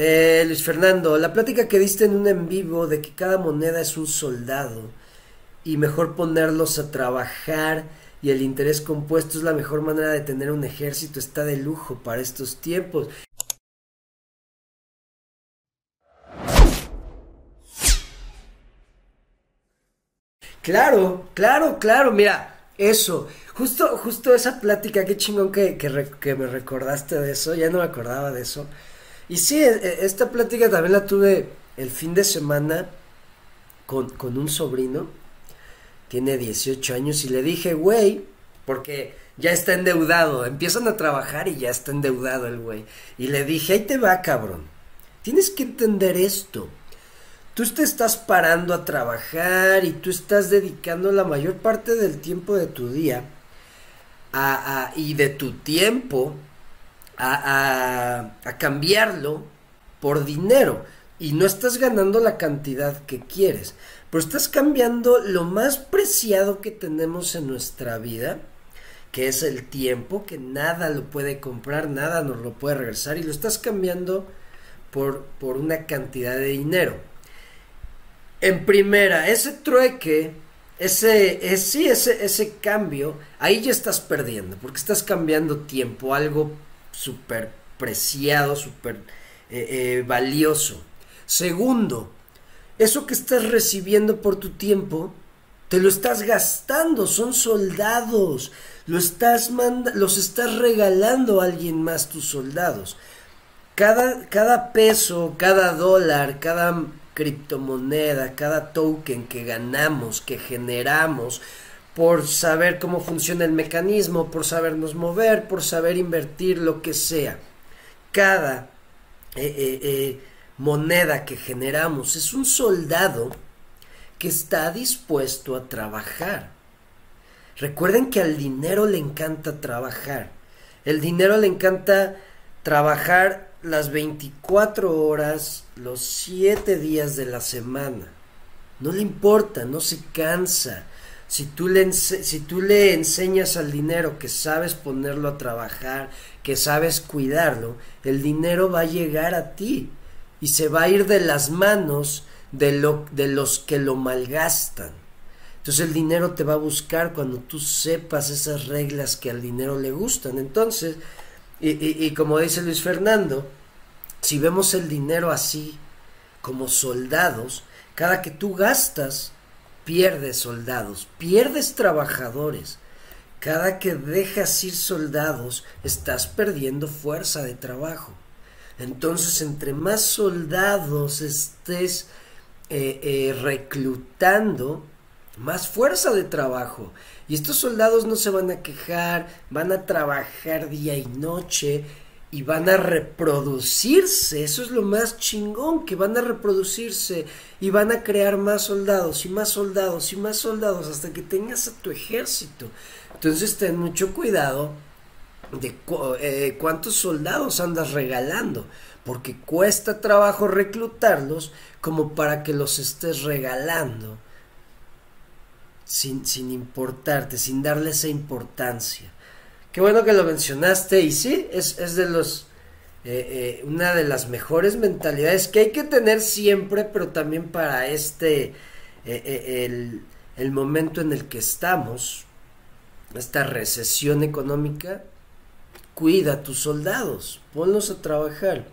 Eh, Luis Fernando, la plática que diste en un en vivo de que cada moneda es un soldado y mejor ponerlos a trabajar y el interés compuesto es la mejor manera de tener un ejército está de lujo para estos tiempos. Claro, claro, claro, mira, eso, justo, justo esa plática, qué chingón que, que, me recordaste de eso, ya no me acordaba de eso. Y sí, e, e, esta plática también la tuve el fin de semana con, con un sobrino, tiene 18 años, y le dije, güey, porque ya está endeudado, empiezan a trabajar y ya está endeudado el güey. Y le dije, ahí te va, cabrón, tienes que entender esto tú te estás parando a trabajar y tú estás dedicando la mayor parte del tiempo de tu día a, y de tu tiempo a, a, cambiarlo por dinero. Y no estás ganando la cantidad que quieres, pero estás cambiando lo más preciado que tenemos en nuestra vida, que es el tiempo, que nada lo puede comprar, nada nos lo puede regresar, y lo estás cambiando por, por una cantidad de dinero. En primera, ese trueque, ese, ese, ese cambio, ahí ya estás perdiendo, porque estás cambiando tiempo, algo súper preciado, súper eh, eh, valioso. Segundo, eso que estás recibiendo por tu tiempo, te lo estás gastando, son soldados, lo estás los estás regalando a alguien más tus soldados. Cada, cada peso, cada dólar, cada criptomoneda, cada token que ganamos, que generamos, por saber cómo funciona el mecanismo, por sabernos mover, por saber invertir, lo que sea. Cada eh, eh, eh, moneda que generamos es un soldado que está dispuesto a trabajar. Recuerden que al dinero le encanta trabajar. El dinero le encanta trabajar las 24 horas, los 7 días de la semana. No le importa, no se cansa. Si tú, le si tú le enseñas al dinero que sabes ponerlo a trabajar, que sabes cuidarlo, el dinero va a llegar a ti y se va a ir de las manos de, lo, de los que lo malgastan. Entonces el dinero te va a buscar cuando tú sepas esas reglas que al dinero le gustan. Entonces, y, como dice Luis Fernando, si vemos el dinero así, como soldados, cada que tú gastas, pierdes soldados, pierdes trabajadores. Cada que dejas ir soldados, estás perdiendo fuerza de trabajo. Entonces, entre más soldados estés eh, eh, reclutando, más fuerza de trabajo. Y estos soldados no se van a quejar, van a trabajar día y noche y van a reproducirse. Eso es lo más chingón, que van a reproducirse y van a crear más soldados y más soldados y más soldados hasta que tengas a tu ejército. Entonces ten mucho cuidado de eh, cuántos soldados andas regalando, porque cuesta trabajo reclutarlos como para que los estés regalando sin, sin importarte, sin darle esa importancia. Qué bueno que lo mencionaste y sí, es, de los... Eh, eh, una de las mejores mentalidades que hay que tener siempre, pero también para este, eh, el, el momento en el que estamos, esta recesión económica, cuida a tus soldados, ponlos a trabajar.